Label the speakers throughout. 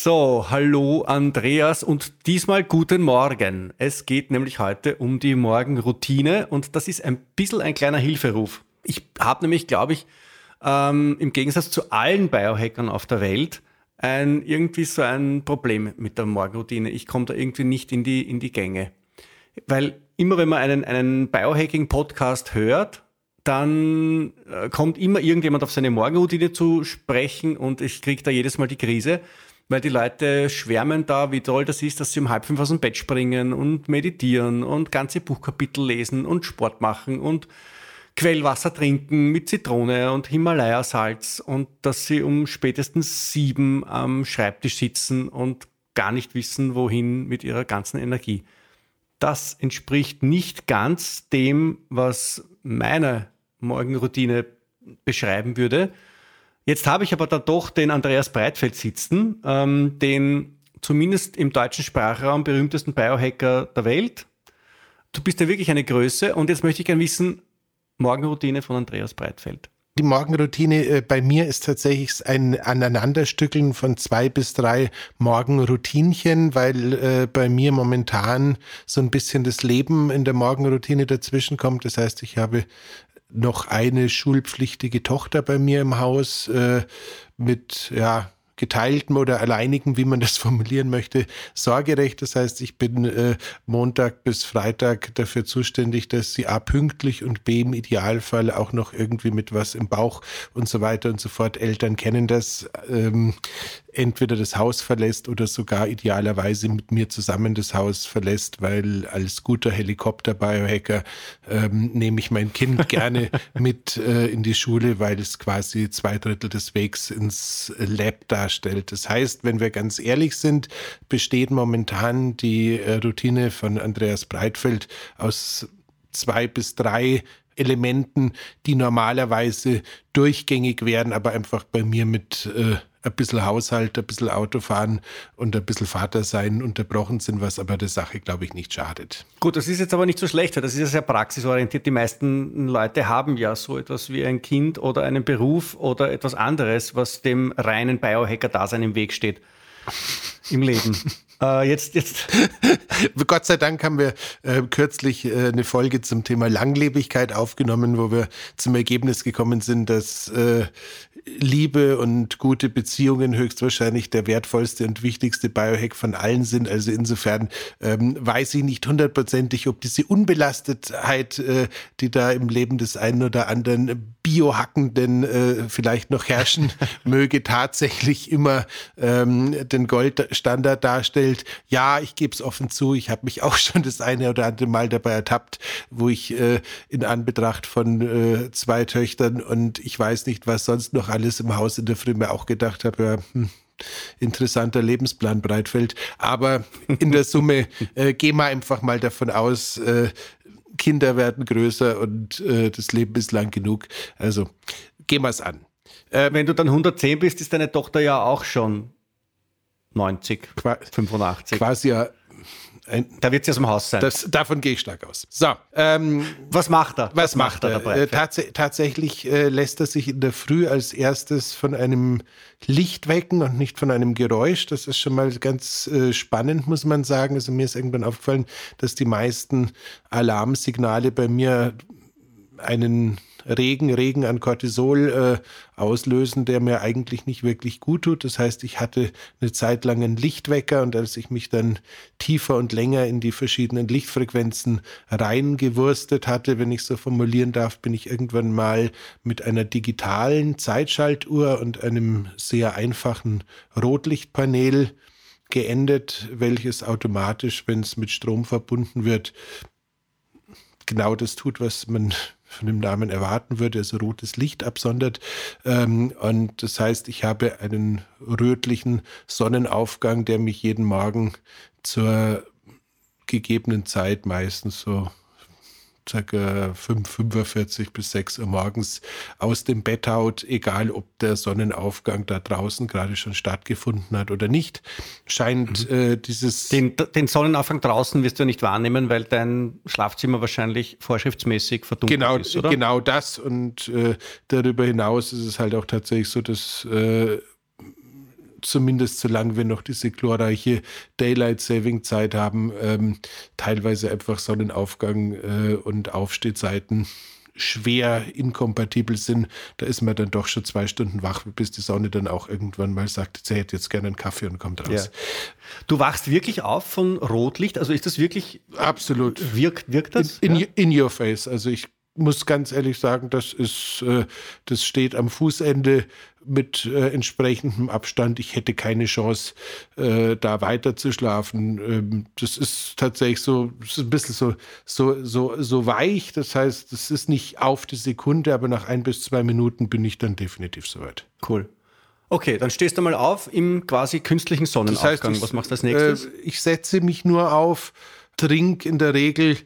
Speaker 1: So, hallo Andreas und diesmal guten Morgen. Es geht nämlich heute um die Morgenroutine und das ist ein bisschen ein kleiner Hilferuf. Ich habe nämlich, glaube ich, ähm, im Gegensatz zu allen Biohackern auf der Welt ein, irgendwie so ein Problem mit der Morgenroutine. Ich komme da irgendwie nicht in die, in die Gänge. Weil immer wenn man einen, einen Biohacking-Podcast hört, dann äh, kommt immer irgendjemand auf seine Morgenroutine zu sprechen und ich kriege da jedes Mal die Krise weil die Leute schwärmen da, wie toll das ist, dass sie um halb fünf aus dem Bett springen und meditieren und ganze Buchkapitel lesen und Sport machen und Quellwasser trinken mit Zitrone und Himalaya-Salz und dass sie um spätestens sieben am Schreibtisch sitzen und gar nicht wissen, wohin mit ihrer ganzen Energie. Das entspricht nicht ganz dem, was meine Morgenroutine beschreiben würde. Jetzt habe ich aber da doch den Andreas Breitfeld sitzen, ähm, den zumindest im deutschen Sprachraum berühmtesten Biohacker der Welt. Du bist ja wirklich eine Größe und jetzt möchte ich gerne wissen, Morgenroutine von Andreas Breitfeld.
Speaker 2: Die Morgenroutine äh, bei mir ist tatsächlich ein Aneinanderstückeln von zwei bis drei Morgenroutinchen, weil äh, bei mir momentan so ein bisschen das Leben in der Morgenroutine dazwischen kommt. Das heißt, ich habe noch eine schulpflichtige Tochter bei mir im Haus äh, mit ja geteiltem oder alleinigem, wie man das formulieren möchte, Sorgerecht. Das heißt, ich bin äh, Montag bis Freitag dafür zuständig, dass sie A pünktlich und B im Idealfall auch noch irgendwie mit was im Bauch und so weiter und so fort. Eltern kennen das. Ähm, entweder das Haus verlässt oder sogar idealerweise mit mir zusammen das Haus verlässt, weil als guter Helikopter-Biohacker ähm, nehme ich mein Kind gerne mit äh, in die Schule, weil es quasi zwei Drittel des Wegs ins Lab darstellt. Das heißt, wenn wir ganz ehrlich sind, besteht momentan die äh, Routine von Andreas Breitfeld aus zwei bis drei Elementen, die normalerweise durchgängig wären, aber einfach bei mir mit äh, ein bisschen Haushalt, ein bisschen Autofahren und ein bisschen Vater sein unterbrochen sind, was aber der Sache, glaube ich, nicht schadet.
Speaker 1: Gut, das ist jetzt aber nicht so schlecht, das ist ja sehr praxisorientiert. Die meisten Leute haben ja so etwas wie ein Kind oder einen Beruf oder etwas anderes, was dem reinen Biohacker-Dasein im Weg steht im Leben.
Speaker 2: Äh, jetzt, jetzt. Gott sei Dank haben wir äh, kürzlich äh, eine Folge zum Thema Langlebigkeit aufgenommen, wo wir zum Ergebnis gekommen sind, dass äh, Liebe und gute Beziehungen höchstwahrscheinlich der wertvollste und wichtigste Biohack von allen sind. Also insofern ähm, weiß ich nicht hundertprozentig, ob diese Unbelastetheit, äh, die da im Leben des einen oder anderen Biohackenden äh, vielleicht noch herrschen möge, tatsächlich immer ähm, den Goldstandard darstellt. Ja, ich gebe es offen zu, ich habe mich auch schon das eine oder andere Mal dabei ertappt, wo ich äh, in Anbetracht von äh, zwei Töchtern und ich weiß nicht, was sonst noch alles im Haus in der Früh mir auch gedacht habe, ja, hm, interessanter Lebensplan Breitfeld. Aber in der Summe äh, gehen wir einfach mal davon aus, äh, Kinder werden größer und äh, das Leben ist lang genug. Also gehen wir es an.
Speaker 1: Äh, wenn du dann 110 bist, ist deine Tochter ja auch schon 90, Qua 85.
Speaker 2: Quasi ja
Speaker 1: da wird sie aus dem Haus sein.
Speaker 2: Das, davon gehe ich stark aus. So, ähm,
Speaker 1: was macht er?
Speaker 2: Was, was macht er dabei? Äh, tats tatsächlich äh, lässt er sich in der Früh als erstes von einem Licht wecken und nicht von einem Geräusch. Das ist schon mal ganz äh, spannend, muss man sagen. Also mir ist irgendwann aufgefallen, dass die meisten Alarmsignale bei mir einen Regen, Regen an Cortisol äh, auslösen, der mir eigentlich nicht wirklich gut tut. Das heißt, ich hatte eine Zeit lang einen Lichtwecker und als ich mich dann tiefer und länger in die verschiedenen Lichtfrequenzen reingewurstet hatte, wenn ich so formulieren darf, bin ich irgendwann mal mit einer digitalen Zeitschaltuhr und einem sehr einfachen Rotlichtpanel geendet, welches automatisch, wenn es mit Strom verbunden wird, genau das tut, was man von dem Namen erwarten würde, also rotes Licht absondert. Ähm, und das heißt, ich habe einen rötlichen Sonnenaufgang, der mich jeden Morgen zur gegebenen Zeit meistens so circa 5, 45 bis 6 Uhr morgens aus dem Bett haut, egal ob der Sonnenaufgang da draußen gerade schon stattgefunden hat oder nicht, scheint mhm. äh, dieses...
Speaker 1: Den, den, Sonnenaufgang draußen wirst du nicht wahrnehmen, weil dein Schlafzimmer wahrscheinlich vorschriftsmäßig verdunkelt
Speaker 2: genau,
Speaker 1: ist, oder?
Speaker 2: Genau das und äh, darüber hinaus ist es halt auch tatsächlich so, dass... Äh, zumindest solange wir noch diese glorreiche Daylight Saving Zeit haben, ähm, teilweise einfach Sonnenaufgang äh, und Aufstehzeiten schwer inkompatibel sind, da ist man dann doch schon zwei Stunden wach, bis die Sonne dann auch irgendwann mal sagt, sie hätte jetzt gerne einen Kaffee und kommt raus. Ja.
Speaker 1: Du wachst wirklich auf von Rotlicht? Also ist das wirklich.
Speaker 2: Absolut.
Speaker 1: Wirkt, wirkt das?
Speaker 2: In, in, in your face. Also ich muss ganz ehrlich sagen, das ist, äh, das steht am Fußende mit äh, entsprechendem Abstand. Ich hätte keine Chance, äh, da weiter zu schlafen. Ähm, das ist tatsächlich so, ist ein bisschen so, so, so, so weich. Das heißt, das ist nicht auf die Sekunde, aber nach ein bis zwei Minuten bin ich dann definitiv soweit.
Speaker 1: Cool. Okay, dann stehst du mal auf im quasi künstlichen Sonnenaufgang. Das heißt, ich,
Speaker 2: Was machst du als nächstes? Ich setze mich nur auf, trink in der Regel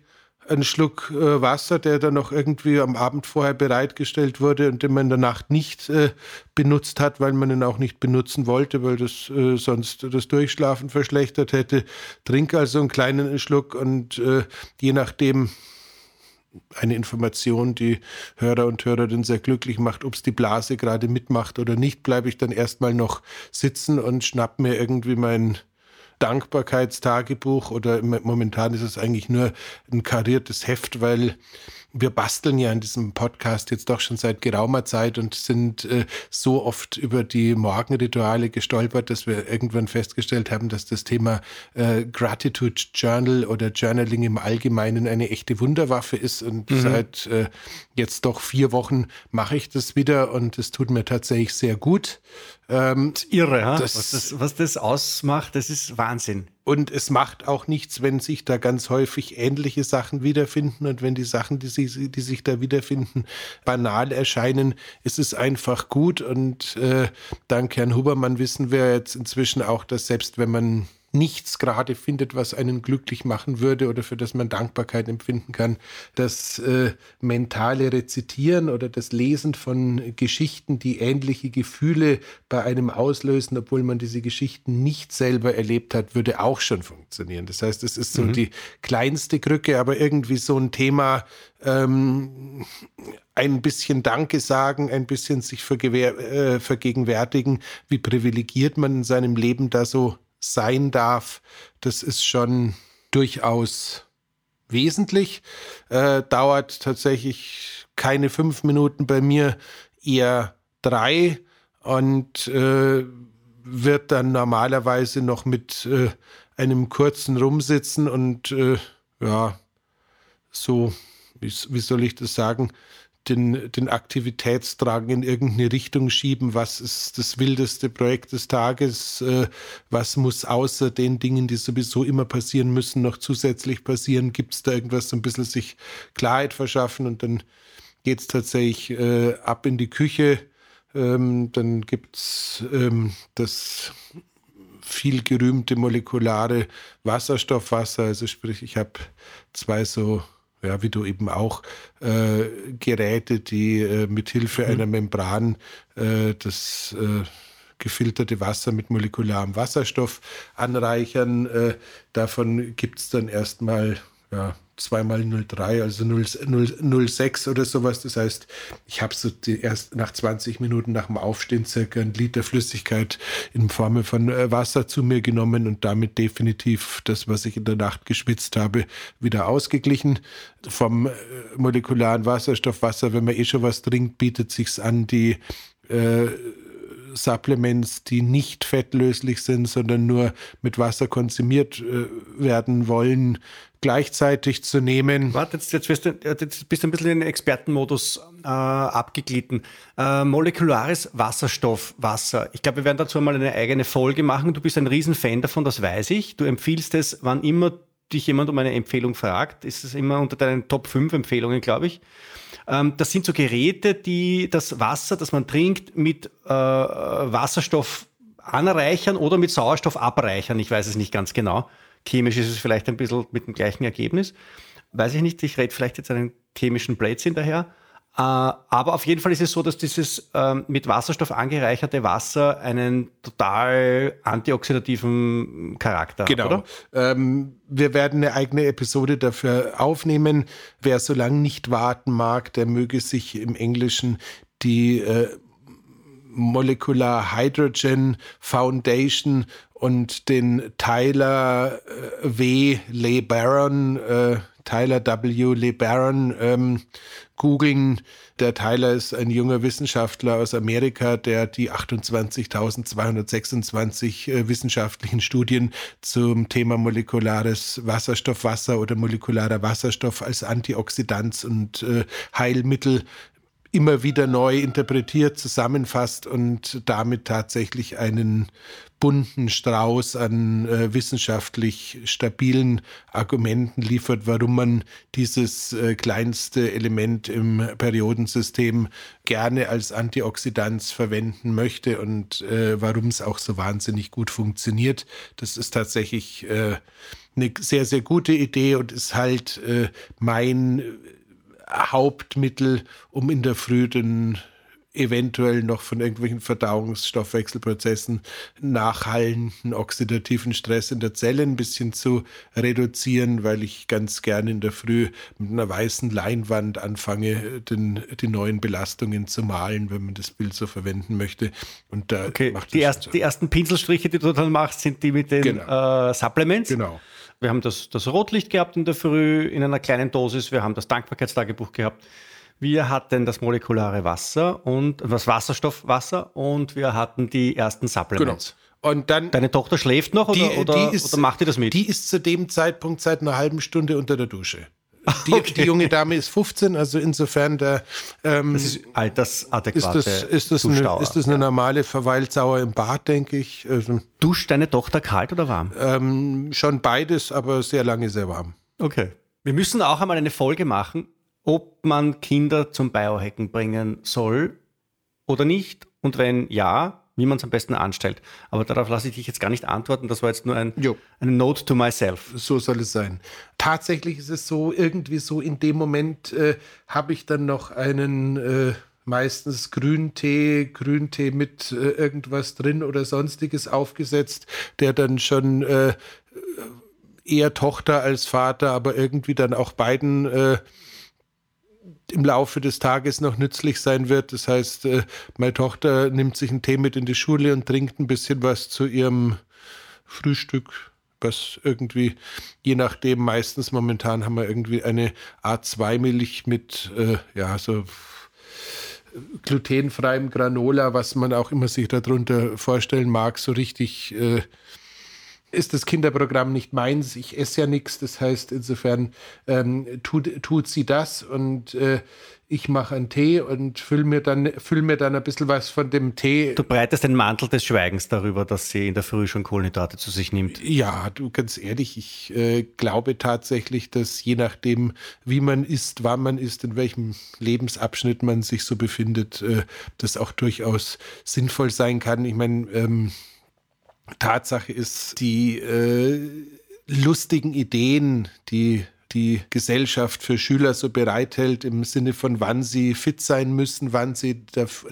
Speaker 2: einen Schluck äh, Wasser, der dann noch irgendwie am Abend vorher bereitgestellt wurde und den man in der Nacht nicht äh, benutzt hat, weil man ihn auch nicht benutzen wollte, weil das äh, sonst das Durchschlafen verschlechtert hätte. Trinke also einen kleinen Schluck und äh, je nachdem, eine Information, die Hörer und Hörerinnen sehr glücklich macht, ob es die Blase gerade mitmacht oder nicht, bleibe ich dann erstmal noch sitzen und schnapp mir irgendwie mein Dankbarkeitstagebuch oder momentan ist es eigentlich nur ein kariertes Heft, weil wir basteln ja in diesem Podcast jetzt doch schon seit geraumer Zeit und sind äh, so oft über die Morgenrituale gestolpert, dass wir irgendwann festgestellt haben, dass das Thema äh, Gratitude Journal oder Journaling im Allgemeinen eine echte Wunderwaffe ist. Und mhm. seit äh, jetzt doch vier Wochen mache ich das wieder und es tut mir tatsächlich sehr gut.
Speaker 1: Ähm, das ist irre, ha? Das, was, das, was das ausmacht, das ist Wahnsinn.
Speaker 2: Und es macht auch nichts, wenn sich da ganz häufig ähnliche Sachen wiederfinden und wenn die Sachen, die, sie, die sich da wiederfinden, banal erscheinen, ist es einfach gut. Und äh, dank Herrn Hubermann wissen wir jetzt inzwischen auch, dass selbst wenn man nichts gerade findet, was einen glücklich machen würde oder für das man Dankbarkeit empfinden kann. Das äh, mentale Rezitieren oder das Lesen von Geschichten, die ähnliche Gefühle bei einem auslösen, obwohl man diese Geschichten nicht selber erlebt hat, würde auch schon funktionieren. Das heißt, es ist so mhm. die kleinste Krücke, aber irgendwie so ein Thema, ähm, ein bisschen Danke sagen, ein bisschen sich äh, vergegenwärtigen, wie privilegiert man in seinem Leben da so sein darf, das ist schon durchaus wesentlich. Äh, dauert tatsächlich keine fünf Minuten bei mir, eher drei und äh, wird dann normalerweise noch mit äh, einem kurzen Rumsitzen und äh, ja, so, wie, wie soll ich das sagen, den, den Aktivitätsdrang in irgendeine Richtung schieben. Was ist das wildeste Projekt des Tages? Äh, was muss außer den Dingen, die sowieso immer passieren müssen, noch zusätzlich passieren? Gibt es da irgendwas, so ein bisschen sich Klarheit verschaffen? Und dann geht es tatsächlich äh, ab in die Küche. Ähm, dann gibt es ähm, das viel gerühmte molekulare Wasserstoffwasser. Also sprich, ich habe zwei so ja, wie du eben auch, äh, Geräte, die äh, mit Hilfe mhm. einer Membran äh, das äh, gefilterte Wasser mit molekularem Wasserstoff anreichern. Äh, davon gibt es dann erstmal ja, zweimal 03, also 0, 06 oder sowas. Das heißt, ich habe so erst nach 20 Minuten nach dem Aufstehen circa ein Liter Flüssigkeit in Form von äh, Wasser zu mir genommen und damit definitiv das, was ich in der Nacht geschwitzt habe, wieder ausgeglichen. Vom äh, molekularen Wasserstoff, Wasser, wenn man eh schon was trinkt, bietet sich's an, die äh, Supplements, die nicht fettlöslich sind, sondern nur mit Wasser konsumiert äh, werden wollen, gleichzeitig zu nehmen.
Speaker 1: Warte, jetzt, jetzt, bist, du, jetzt bist du ein bisschen in den Expertenmodus äh, abgeglitten. Äh, molekulares Wasserstoff, Wasser. Ich glaube, wir werden dazu mal eine eigene Folge machen. Du bist ein Riesenfan davon, das weiß ich. Du empfiehlst es, wann immer dich jemand um eine Empfehlung fragt. Ist es immer unter deinen Top 5 Empfehlungen, glaube ich. Ähm, das sind so Geräte, die das Wasser, das man trinkt, mit äh, Wasserstoff anreichern oder mit Sauerstoff abreichern. Ich weiß es nicht ganz genau. Chemisch ist es vielleicht ein bisschen mit dem gleichen Ergebnis. Weiß ich nicht, ich rede vielleicht jetzt einen chemischen Blödsinn daher. Äh, aber auf jeden Fall ist es so, dass dieses ähm, mit Wasserstoff angereicherte Wasser einen total antioxidativen Charakter
Speaker 2: genau.
Speaker 1: hat.
Speaker 2: Genau. Ähm, wir werden eine eigene Episode dafür aufnehmen. Wer so lange nicht warten mag, der möge sich im Englischen die äh, Molecular Hydrogen Foundation und den Tyler äh, W. LeBaron, äh, Tyler W. LeBaron ähm, googeln. Der Tyler ist ein junger Wissenschaftler aus Amerika, der die 28.226 äh, wissenschaftlichen Studien zum Thema molekulares Wasserstoffwasser oder molekularer Wasserstoff als Antioxidant und äh, Heilmittel immer wieder neu interpretiert, zusammenfasst und damit tatsächlich einen bunten Strauß an äh, wissenschaftlich stabilen Argumenten liefert, warum man dieses äh, kleinste Element im Periodensystem gerne als Antioxidant verwenden möchte und äh, warum es auch so wahnsinnig gut funktioniert. Das ist tatsächlich äh, eine sehr, sehr gute Idee und ist halt äh, mein Hauptmittel, um in der Früh den eventuell noch von irgendwelchen Verdauungsstoffwechselprozessen nachhallenden oxidativen Stress in der Zelle ein bisschen zu reduzieren, weil ich ganz gerne in der Früh mit einer weißen Leinwand anfange, den, die neuen Belastungen zu malen, wenn man das Bild so verwenden möchte. Und da
Speaker 1: okay. die, erst, so. die ersten Pinselstriche, die du dann machst, sind die mit den genau. äh, Supplements.
Speaker 2: Genau.
Speaker 1: Wir haben das, das Rotlicht gehabt in der Früh in einer kleinen Dosis. Wir haben das Dankbarkeitstagebuch gehabt. Wir hatten das molekulare Wasser und das Wasserstoffwasser und wir hatten die ersten Supplements.
Speaker 2: Genau. Und dann.
Speaker 1: Deine Tochter schläft noch
Speaker 2: die,
Speaker 1: oder, oder,
Speaker 2: die ist,
Speaker 1: oder macht die das mit?
Speaker 2: Die ist zu dem Zeitpunkt seit einer halben Stunde unter der Dusche. Die, okay. die, junge Dame ist 15, also insofern der.
Speaker 1: Ähm, das ist altersadäquate
Speaker 2: ist das, ist das, eine, ist das eine normale Verweildauer im Bad, denke ich. Also,
Speaker 1: Duscht deine Tochter kalt oder warm?
Speaker 2: Ähm, schon beides, aber sehr lange sehr warm.
Speaker 1: Okay. Wir müssen auch einmal eine Folge machen, ob man Kinder zum Biohacken bringen soll oder nicht. Und wenn ja, wie man es am besten anstellt. Aber darauf lasse ich dich jetzt gar nicht antworten. Das war jetzt nur ein, eine Note to myself.
Speaker 2: So soll es sein. Tatsächlich ist es so, irgendwie so in dem Moment äh, habe ich dann noch einen äh, meistens Grüntee, Grüntee mit äh, irgendwas drin oder sonstiges aufgesetzt, der dann schon äh, eher Tochter als Vater, aber irgendwie dann auch beiden äh, im Laufe des Tages noch nützlich sein wird. Das heißt, äh, meine Tochter nimmt sich einen Tee mit in die Schule und trinkt ein bisschen was zu ihrem Frühstück, was irgendwie, je nachdem, meistens momentan haben wir irgendwie eine A2-Milch mit, äh, ja, so glutenfreiem Granola, was man auch immer sich darunter vorstellen mag, so richtig äh, ist das Kinderprogramm nicht meins. Ich esse ja nichts. Das heißt, insofern ähm, tut, tut sie das und äh, ich mache einen Tee und fülle mir, dann, füll mir dann ein bisschen was von dem Tee.
Speaker 1: Du breitest den Mantel des Schweigens darüber, dass sie in der Früh schon Kohlenhydrate zu sich nimmt.
Speaker 2: Ja, du ganz ehrlich, ich äh, glaube tatsächlich, dass je nachdem, wie man isst, wann man isst, in welchem Lebensabschnitt man sich so befindet, äh, das auch durchaus sinnvoll sein kann. Ich meine, ähm, Tatsache ist, die äh, lustigen Ideen, die die Gesellschaft für Schüler so bereithält im Sinne von wann sie fit sein müssen, wann sie,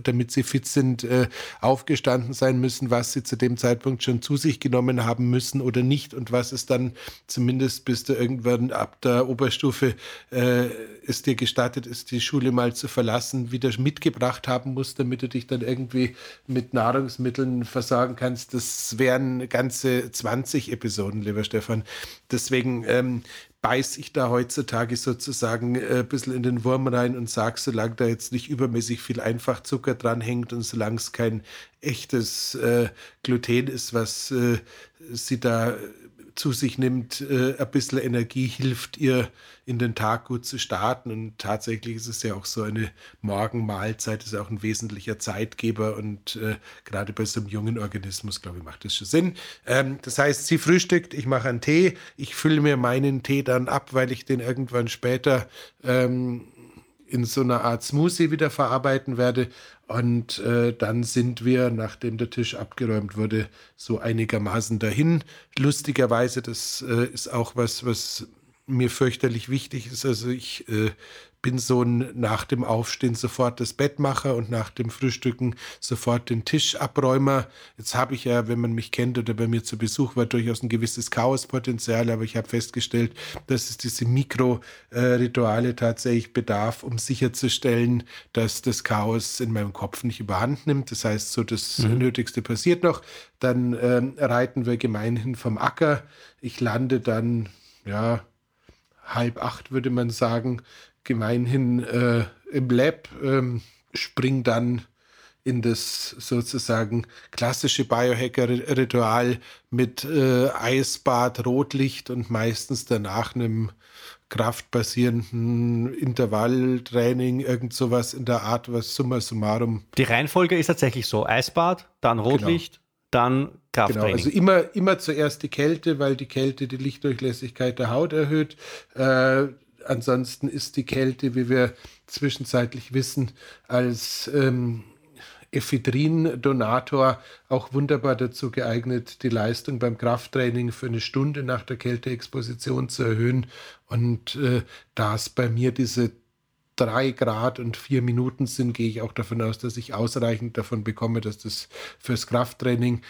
Speaker 2: damit sie fit sind, äh, aufgestanden sein müssen, was sie zu dem Zeitpunkt schon zu sich genommen haben müssen oder nicht und was es dann zumindest bis du irgendwann ab der Oberstufe äh, es dir gestattet ist, die Schule mal zu verlassen, wieder mitgebracht haben musst, damit du dich dann irgendwie mit Nahrungsmitteln versorgen kannst. Das wären ganze 20 Episoden, lieber Stefan. Deswegen ähm, beiß ich da heutzutage sozusagen äh, ein bisschen in den Wurm rein und sage, solange da jetzt nicht übermäßig viel Einfachzucker dran hängt und solange es kein echtes äh, Gluten ist, was äh, sie da zu sich nimmt, äh, ein bisschen Energie hilft ihr in den Tag gut zu starten. Und tatsächlich ist es ja auch so eine Morgenmahlzeit, ist auch ein wesentlicher Zeitgeber und äh, gerade bei so einem jungen Organismus, glaube ich, macht das schon Sinn. Ähm, das heißt, sie frühstückt, ich mache einen Tee, ich fülle mir meinen Tee dann ab, weil ich den irgendwann später ähm, in so einer Art Smoothie wieder verarbeiten werde. Und äh, dann sind wir, nachdem der Tisch abgeräumt wurde, so einigermaßen dahin. Lustigerweise, das äh, ist auch was, was mir fürchterlich wichtig ist. Also ich äh, bin so ein nach dem Aufstehen sofort das Bettmacher und nach dem Frühstücken sofort den Tischabräumer. Jetzt habe ich ja, wenn man mich kennt oder bei mir zu Besuch war, durchaus ein gewisses Chaospotenzial, aber ich habe festgestellt, dass es diese Mikrorituale tatsächlich bedarf, um sicherzustellen, dass das Chaos in meinem Kopf nicht überhand nimmt. Das heißt, so das mhm. Nötigste passiert noch. Dann ähm, reiten wir gemeinhin vom Acker. Ich lande dann, ja, halb acht würde man sagen, gemeinhin äh, im Lab, ähm, spring dann in das sozusagen klassische Biohacker-Ritual mit äh, Eisbad, Rotlicht und meistens danach einem kraftbasierenden Intervalltraining, irgend sowas in der Art, was summa summarum.
Speaker 1: Die Reihenfolge ist tatsächlich so: Eisbad, dann genau. Rotlicht, genau. dann Krafttraining.
Speaker 2: Genau, also immer, immer zuerst die Kälte, weil die Kälte die Lichtdurchlässigkeit der Haut erhöht. Äh, ansonsten ist die Kälte, wie wir zwischenzeitlich wissen, als ähm, Ephedrin-Donator auch wunderbar dazu geeignet, die Leistung beim Krafttraining für eine Stunde nach der Kälteexposition zu erhöhen. Und äh, da es bei mir diese drei Grad und vier Minuten sind, gehe ich auch davon aus, dass ich ausreichend davon bekomme, dass das fürs Krafttraining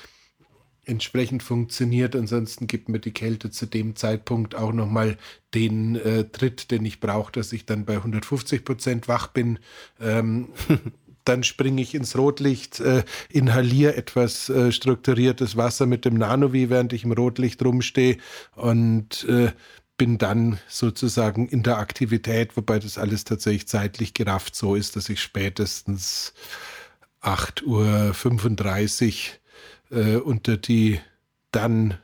Speaker 2: entsprechend funktioniert. Ansonsten gibt mir die Kälte zu dem Zeitpunkt auch nochmal den äh, Tritt, den ich brauche, dass ich dann bei 150 Prozent wach bin. Ähm, dann springe ich ins Rotlicht, äh, inhaliere etwas äh, strukturiertes Wasser mit dem Nanovi, während ich im Rotlicht rumstehe und äh, bin dann sozusagen in der Aktivität, wobei das alles tatsächlich zeitlich gerafft so ist, dass ich spätestens 8.35 Uhr äh, unter die dann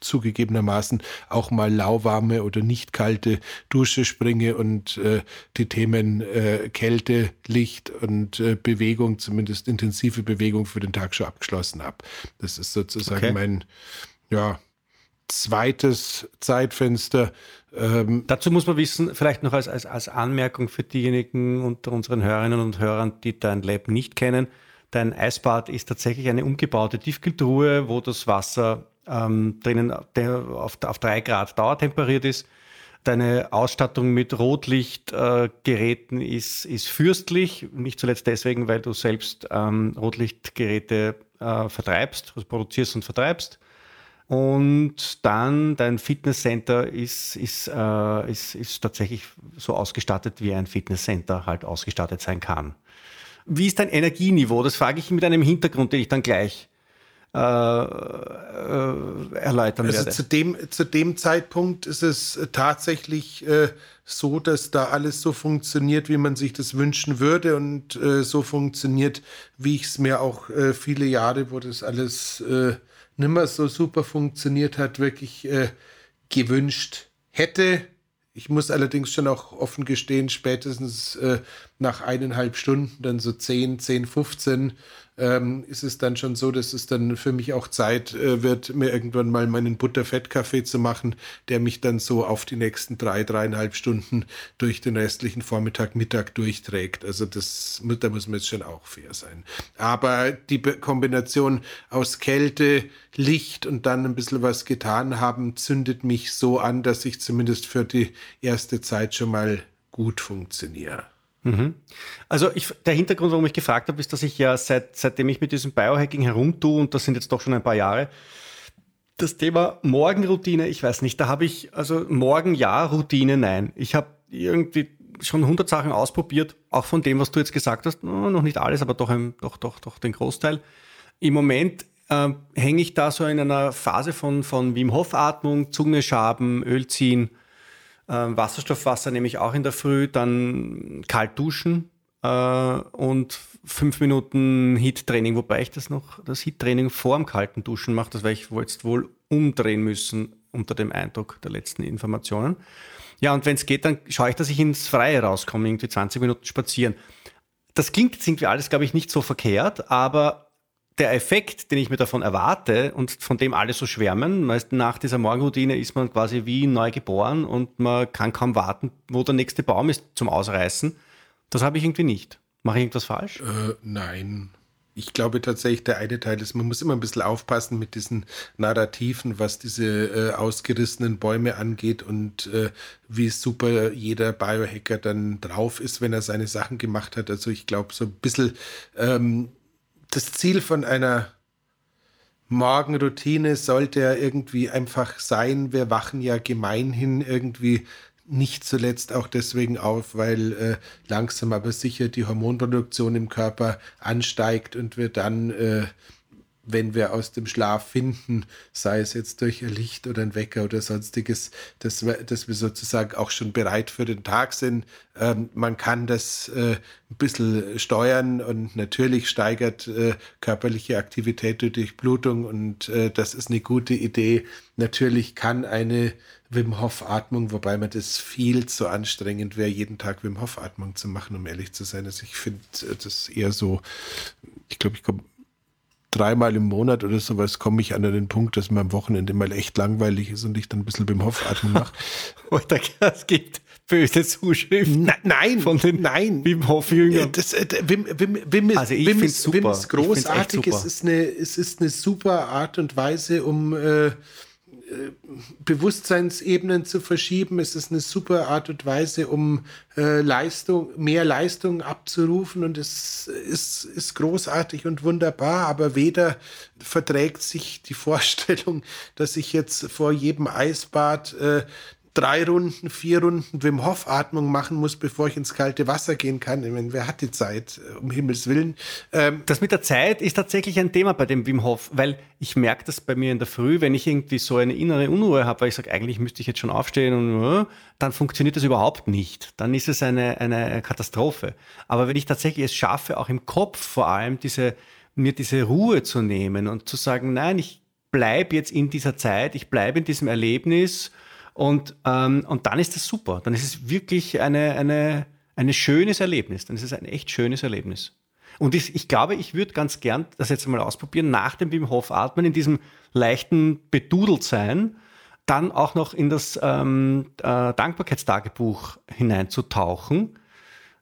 Speaker 2: zugegebenermaßen auch mal lauwarme oder nicht kalte Dusche springe und äh, die Themen äh, Kälte, Licht und äh, Bewegung, zumindest intensive Bewegung für den Tag schon abgeschlossen habe. Das ist sozusagen okay. mein ja, zweites Zeitfenster.
Speaker 1: Ähm, Dazu muss man wissen, vielleicht noch als, als, als Anmerkung für diejenigen unter unseren Hörerinnen und Hörern, die dein Lab nicht kennen, Dein Eisbad ist tatsächlich eine umgebaute Tiefkühltruhe, wo das Wasser ähm, drinnen auf, auf drei Grad dauertemperiert ist. Deine Ausstattung mit Rotlichtgeräten äh, ist, ist fürstlich, nicht zuletzt deswegen, weil du selbst ähm, Rotlichtgeräte äh, vertreibst, also produzierst und vertreibst. Und dann dein Fitnesscenter ist, ist, äh, ist, ist tatsächlich so ausgestattet, wie ein Fitnesscenter halt ausgestattet sein kann. Wie ist dein Energieniveau? Das frage ich mit einem Hintergrund, den ich dann gleich äh, äh, erläutern also werde.
Speaker 2: Zu dem, zu dem Zeitpunkt ist es tatsächlich äh, so, dass da alles so funktioniert, wie man sich das wünschen würde und äh, so funktioniert, wie ich es mir auch äh, viele Jahre, wo das alles äh, nimmer so super funktioniert hat, wirklich äh, gewünscht hätte. Ich muss allerdings schon auch offen gestehen, spätestens äh, nach eineinhalb Stunden, dann so 10, 10, 15 ähm, ist es dann schon so, dass es dann für mich auch Zeit äh, wird, mir irgendwann mal meinen Butterfettkaffee zu machen, der mich dann so auf die nächsten drei, dreieinhalb Stunden durch den restlichen Vormittag, Mittag durchträgt. Also das, da muss man jetzt schon auch fair sein. Aber die Kombination aus Kälte, Licht und dann ein bisschen was getan haben, zündet mich so an, dass ich zumindest für die erste Zeit schon mal gut funktioniere.
Speaker 1: Mhm. Also ich, der Hintergrund, warum ich gefragt habe, ist, dass ich ja seit, seitdem ich mit diesem Biohacking herumtue, und das sind jetzt doch schon ein paar Jahre, das Thema Morgenroutine, ich weiß nicht, da habe ich, also Morgen ja, Routine nein. Ich habe irgendwie schon 100 Sachen ausprobiert, auch von dem, was du jetzt gesagt hast, noch nicht alles, aber doch, doch, doch, doch den Großteil. Im Moment äh, hänge ich da so in einer Phase von, von Wim Hof Atmung, Zunge schaben, Öl ziehen, Wasserstoffwasser nehme ich auch in der Früh, dann kalt duschen äh, und fünf Minuten Heat-Training, wobei ich das noch, das Heat-Training vor dem kalten Duschen mache, das werde ich jetzt wohl umdrehen müssen unter dem Eindruck der letzten Informationen. Ja, und wenn es geht, dann schaue ich, dass ich ins Freie rauskomme, irgendwie 20 Minuten spazieren. Das klingt irgendwie alles, glaube ich, nicht so verkehrt, aber der Effekt, den ich mir davon erwarte und von dem alle so schwärmen, meist nach dieser Morgenroutine ist man quasi wie neu geboren und man kann kaum warten, wo der nächste Baum ist zum Ausreißen. Das habe ich irgendwie nicht. Mache ich irgendwas falsch?
Speaker 2: Äh, nein. Ich glaube tatsächlich, der eine Teil ist, man muss immer ein bisschen aufpassen mit diesen Narrativen, was diese äh, ausgerissenen Bäume angeht und äh, wie super jeder Biohacker dann drauf ist, wenn er seine Sachen gemacht hat. Also ich glaube, so ein bisschen ähm, das Ziel von einer Morgenroutine sollte ja irgendwie einfach sein, wir wachen ja gemeinhin irgendwie nicht zuletzt auch deswegen auf, weil äh, langsam aber sicher die Hormonproduktion im Körper ansteigt und wir dann äh, wenn wir aus dem Schlaf finden, sei es jetzt durch ein Licht oder ein Wecker oder sonstiges, dass wir, dass wir sozusagen auch schon bereit für den Tag sind. Ähm, man kann das äh, ein bisschen steuern und natürlich steigert äh, körperliche Aktivität durch Durchblutung und äh, das ist eine gute Idee. Natürlich kann eine Wim Hof Atmung, wobei man das viel zu anstrengend wäre, jeden Tag Wim Hof Atmung zu machen, um ehrlich zu sein. Also ich finde äh, das eher so, ich glaube, ich komme dreimal im Monat oder sowas komme ich an den Punkt, dass mir am Wochenende mal echt langweilig ist und ich dann ein bisschen beim Hoffatmen mache.
Speaker 1: Oder es gibt böse Zuschriften.
Speaker 2: Na, nein,
Speaker 1: von den
Speaker 2: nein.
Speaker 1: Wim Hof Jüngern.
Speaker 2: Das, äh, Wim, Wim, Wim, ist,
Speaker 1: also ich
Speaker 2: Wim,
Speaker 1: ist, super.
Speaker 2: Wim ist großartig. Es ist, eine, es ist eine super Art und Weise, um äh, Bewusstseinsebenen zu verschieben. Es ist eine super Art und Weise, um äh, Leistung, mehr Leistung abzurufen und es ist, ist großartig und wunderbar, aber weder verträgt sich die Vorstellung, dass ich jetzt vor jedem Eisbad äh, drei Runden, vier Runden Wim Hof Atmung machen muss, bevor ich ins kalte Wasser gehen kann. Ich meine, wer hat die Zeit, äh, um Himmels Willen?
Speaker 1: Ähm das mit der Zeit ist tatsächlich ein Thema bei dem Wim Hof, weil ich merke das bei mir in der Früh, wenn ich irgendwie so eine innere Unruhe habe, weil ich sage, eigentlich müsste ich jetzt schon aufstehen und äh, dann funktioniert das überhaupt nicht. Dann ist es eine, eine Katastrophe. Aber wenn ich tatsächlich es schaffe, auch im Kopf vor allem diese, mir diese Ruhe zu nehmen und zu sagen, nein, ich bleibe jetzt in dieser Zeit, ich bleibe in diesem Erlebnis und, ähm, und dann ist das super. Dann ist es wirklich eine, eine, ein schönes Erlebnis. Dann ist es ein echt schönes Erlebnis. Und ich, ich glaube, ich würde ganz gern das jetzt mal ausprobieren, nach dem Wim Hof atmen, in diesem leichten Bedudeltsein, dann auch noch in das ähm, äh, Dankbarkeitstagebuch hineinzutauchen.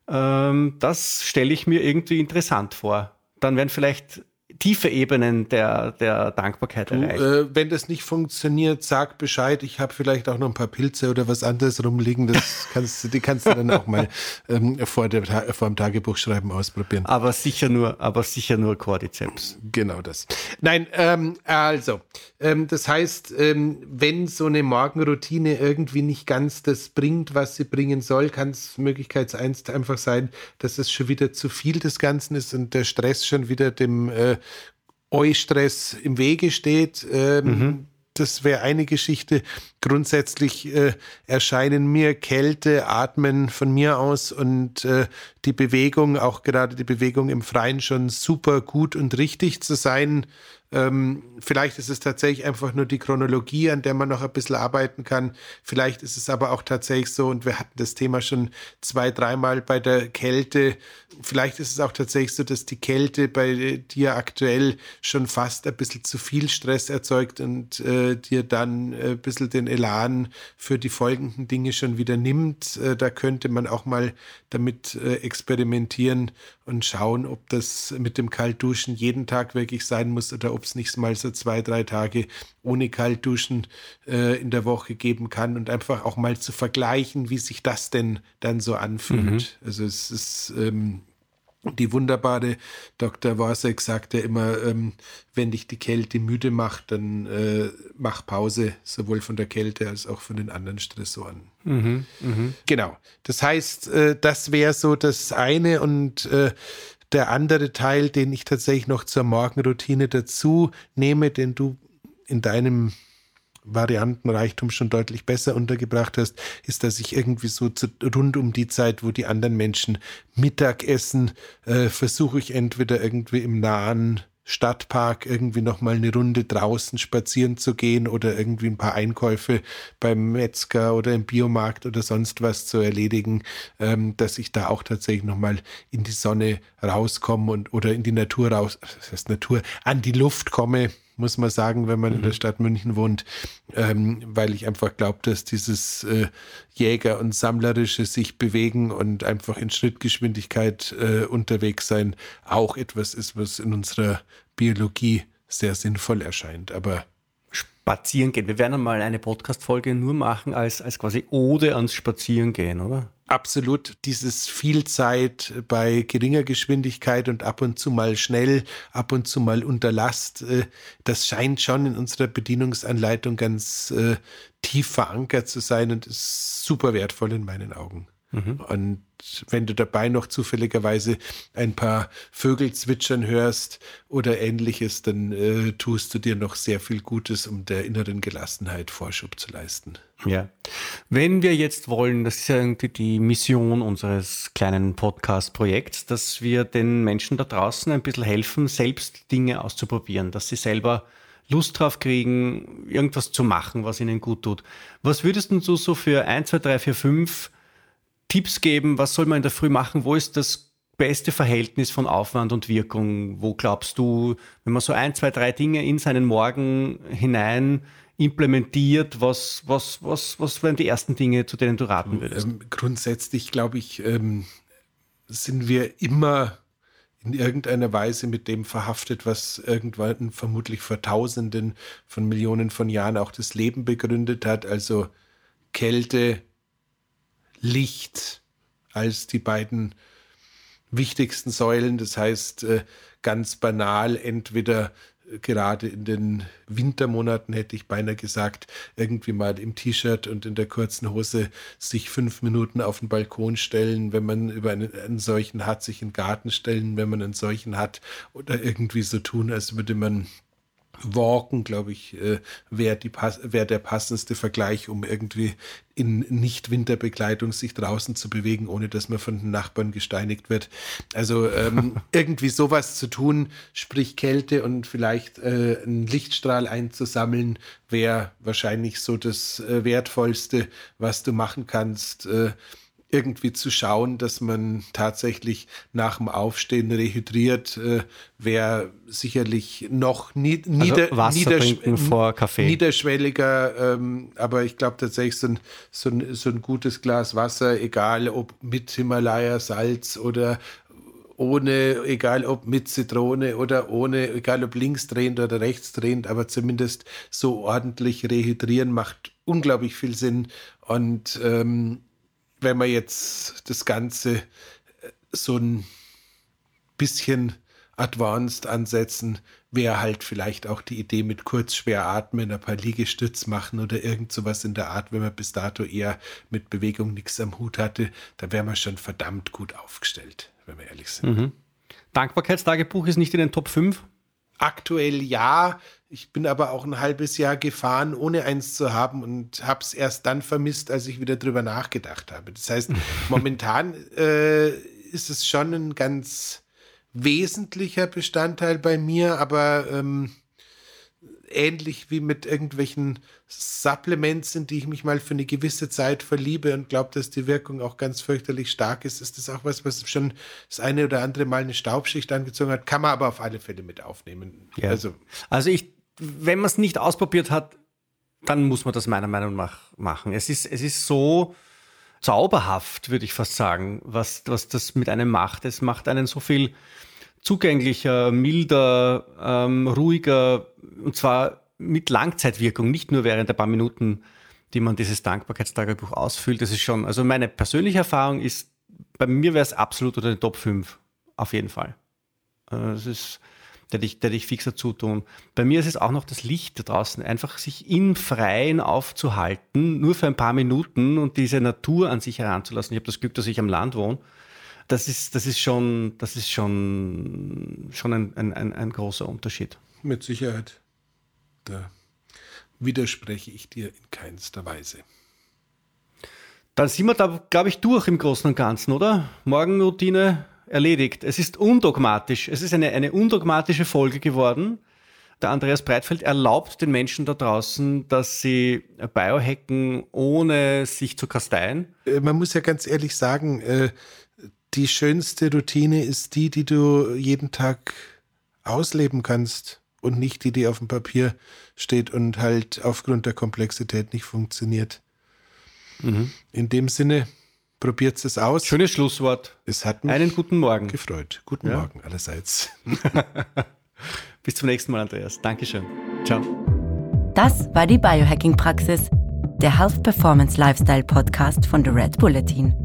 Speaker 1: Ähm, das stelle ich mir irgendwie interessant vor. Dann werden vielleicht tiefe Ebenen der, der Dankbarkeit du, erreicht.
Speaker 2: Äh, wenn das nicht funktioniert, sag Bescheid. Ich habe vielleicht auch noch ein paar Pilze oder was anderes rumliegen. Das kannst, die kannst du dann auch mal ähm, vor, der, vor dem Tagebuchschreiben ausprobieren.
Speaker 1: Aber sicher nur, aber sicher nur Cordyceps.
Speaker 2: Genau das. Nein, ähm, also, ähm, das heißt, ähm, wenn so eine Morgenroutine irgendwie nicht ganz das bringt, was sie bringen soll, kann es möglichkeits einfach sein, dass es schon wieder zu viel des Ganzen ist und der Stress schon wieder dem äh, Eustress im Wege steht. Ähm, mhm. Das wäre eine Geschichte. Grundsätzlich äh, erscheinen mir Kälte, Atmen von mir aus und äh, die Bewegung, auch gerade die Bewegung im Freien schon super gut und richtig zu sein. Ähm, vielleicht ist es tatsächlich einfach nur die Chronologie, an der man noch ein bisschen arbeiten kann. Vielleicht ist es aber auch tatsächlich so, und wir hatten das Thema schon zwei, dreimal bei der Kälte. Vielleicht ist es auch tatsächlich so, dass die Kälte bei dir aktuell schon fast ein bisschen zu viel Stress erzeugt und äh, dir dann ein bisschen den Elan für die folgenden Dinge schon wieder nimmt. Äh, da könnte man auch mal damit äh, experimentieren und schauen, ob das mit dem Kaltduschen jeden Tag wirklich sein muss oder ob es nicht mal so zwei, drei Tage ohne Kaltduschen äh, in der Woche geben kann und einfach auch mal zu vergleichen, wie sich das denn dann so anfühlt. Mhm. Also es ist ähm, die wunderbare Dr. Worsek sagt ja immer, ähm, wenn dich die Kälte müde macht, dann äh, mach Pause, sowohl von der Kälte als auch von den anderen Stressoren. Mhm, mh. Genau. Das heißt, äh, das wäre so das eine und äh, der andere Teil, den ich tatsächlich noch zur Morgenroutine dazu nehme, den du in deinem Variantenreichtum schon deutlich besser untergebracht hast, ist, dass ich irgendwie so zu, rund um die Zeit, wo die anderen Menschen Mittag essen, äh, versuche ich entweder irgendwie im nahen Stadtpark irgendwie noch mal eine Runde draußen spazieren zu gehen oder irgendwie ein paar Einkäufe beim Metzger oder im Biomarkt oder sonst was zu erledigen, ähm, dass ich da auch tatsächlich noch mal in die Sonne rauskomme und oder in die Natur raus, das heißt Natur, an die Luft komme, muss man sagen, wenn man mhm. in der mhm. Stadt München wohnt, ähm, weil ich einfach glaube, dass dieses äh, Jäger- und Sammlerische sich bewegen und einfach in Schrittgeschwindigkeit äh, unterwegs sein auch etwas ist, was in unserer Biologie sehr sinnvoll erscheint. Aber
Speaker 1: Spazieren gehen. Wir werden mal eine Podcast-Folge nur machen als, als quasi Ode ans Spazierengehen, oder?
Speaker 2: Absolut dieses Vielzeit bei geringer Geschwindigkeit und ab und zu mal schnell, ab und zu mal unter Last, äh, das scheint schon in unserer Bedienungsanleitung ganz äh, tief verankert zu sein und ist super wertvoll in meinen Augen. Mhm. Und wenn du dabei noch zufälligerweise ein paar Vögel zwitschern hörst oder ähnliches, dann äh, tust du dir noch sehr viel Gutes, um der inneren Gelassenheit Vorschub zu leisten.
Speaker 1: Ja. Wenn wir jetzt wollen, das ist ja irgendwie die Mission unseres kleinen Podcast-Projekts, dass wir den Menschen da draußen ein bisschen helfen, selbst Dinge auszuprobieren, dass sie selber Lust drauf kriegen, irgendwas zu machen, was ihnen gut tut. Was würdest du so für 1, 2, 3, 4, 5 Tipps geben, was soll man in der Früh machen? Wo ist das beste Verhältnis von Aufwand und Wirkung? Wo glaubst du, wenn man so ein, zwei, drei Dinge in seinen Morgen hinein implementiert, was, was, was, was wären die ersten Dinge, zu denen du raten würdest? Ähm,
Speaker 2: grundsätzlich glaube ich, ähm, sind wir immer in irgendeiner Weise mit dem verhaftet, was irgendwann vermutlich vor Tausenden von Millionen von Jahren auch das Leben begründet hat. Also Kälte, Licht als die beiden wichtigsten Säulen. Das heißt, äh, ganz banal, entweder gerade in den Wintermonaten hätte ich beinahe gesagt, irgendwie mal im T-Shirt und in der kurzen Hose sich fünf Minuten auf den Balkon stellen, wenn man über einen, einen solchen hat, sich in den Garten stellen, wenn man einen solchen hat, oder irgendwie so tun, als würde man Walken, glaube ich, äh, wäre wär der passendste Vergleich, um irgendwie in Nicht-Winterbekleidung sich draußen zu bewegen, ohne dass man von den Nachbarn gesteinigt wird. Also ähm, irgendwie sowas zu tun, sprich Kälte und vielleicht äh, einen Lichtstrahl einzusammeln, wäre wahrscheinlich so das äh, Wertvollste, was du machen kannst. Äh, irgendwie zu schauen, dass man tatsächlich nach dem Aufstehen rehydriert, äh, wäre sicherlich noch nie, also nieder,
Speaker 1: Wasser niedersch vor Kaffee.
Speaker 2: niederschwelliger, ähm, aber ich glaube tatsächlich so ein, so, ein, so ein gutes Glas Wasser, egal ob mit Himalaya-Salz oder ohne, egal ob mit Zitrone oder ohne, egal ob linksdrehend oder rechtsdrehend, aber zumindest so ordentlich rehydrieren macht unglaublich viel Sinn und ähm, wenn wir jetzt das Ganze äh, so ein bisschen advanced ansetzen, wäre halt vielleicht auch die Idee mit kurz schwer atmen, ein paar Liegestütz machen oder irgend sowas in der Art, wenn man bis dato eher mit Bewegung nichts am Hut hatte, da wäre man schon verdammt gut aufgestellt, wenn wir ehrlich sind. Mhm.
Speaker 1: Dankbarkeitstagebuch ist nicht in den Top 5?
Speaker 2: Aktuell ja. Ich bin aber auch ein halbes Jahr gefahren, ohne eins zu haben und habe es erst dann vermisst, als ich wieder drüber nachgedacht habe. Das heißt, momentan äh, ist es schon ein ganz wesentlicher Bestandteil bei mir, aber ähm, ähnlich wie mit irgendwelchen Supplements, in die ich mich mal für eine gewisse Zeit verliebe und glaube, dass die Wirkung auch ganz fürchterlich stark ist, ist das auch was, was schon das eine oder andere Mal eine Staubschicht angezogen hat, kann man aber auf alle Fälle mit aufnehmen.
Speaker 1: Ja. Also, also ich, wenn man es nicht ausprobiert hat, dann muss man das meiner Meinung nach machen. Es ist, es ist so zauberhaft, würde ich fast sagen, was, was das mit einem macht. Es macht einen so viel zugänglicher, milder, ähm, ruhiger und zwar mit Langzeitwirkung, nicht nur während der paar Minuten, die man dieses Dankbarkeitstagebuch ausfüllt. Das ist schon, also meine persönliche Erfahrung ist, bei mir wäre es absolut unter den Top 5, auf jeden Fall. Äh, das ist, der dich, der dich fix dazu tun. Bei mir ist es auch noch das Licht da draußen, einfach sich im Freien aufzuhalten, nur für ein paar Minuten und diese Natur an sich heranzulassen. Ich habe das Glück, dass ich am Land wohne das ist, das ist schon, das ist schon, schon ein, ein, ein großer Unterschied.
Speaker 2: Mit Sicherheit. Da widerspreche ich dir in keinster Weise.
Speaker 1: Dann sind wir da, glaube ich, durch im Großen und Ganzen, oder? Morgenroutine erledigt. Es ist undogmatisch. Es ist eine, eine undogmatische Folge geworden. Der Andreas Breitfeld erlaubt den Menschen da draußen, dass sie biohacken, ohne sich zu kasteien.
Speaker 2: Äh, man muss ja ganz ehrlich sagen, äh, die schönste Routine ist die, die du jeden Tag ausleben kannst und nicht die, die auf dem Papier steht und halt aufgrund der Komplexität nicht funktioniert. Mhm. In dem Sinne, probiert es aus.
Speaker 1: Schönes Schlusswort.
Speaker 2: Es hat mich
Speaker 1: einen guten Morgen
Speaker 2: gefreut. Guten ja. Morgen allerseits.
Speaker 1: Bis zum nächsten Mal, Andreas. Dankeschön. Ciao.
Speaker 3: Das war die Biohacking-Praxis, der Health Performance Lifestyle Podcast von The Red Bulletin.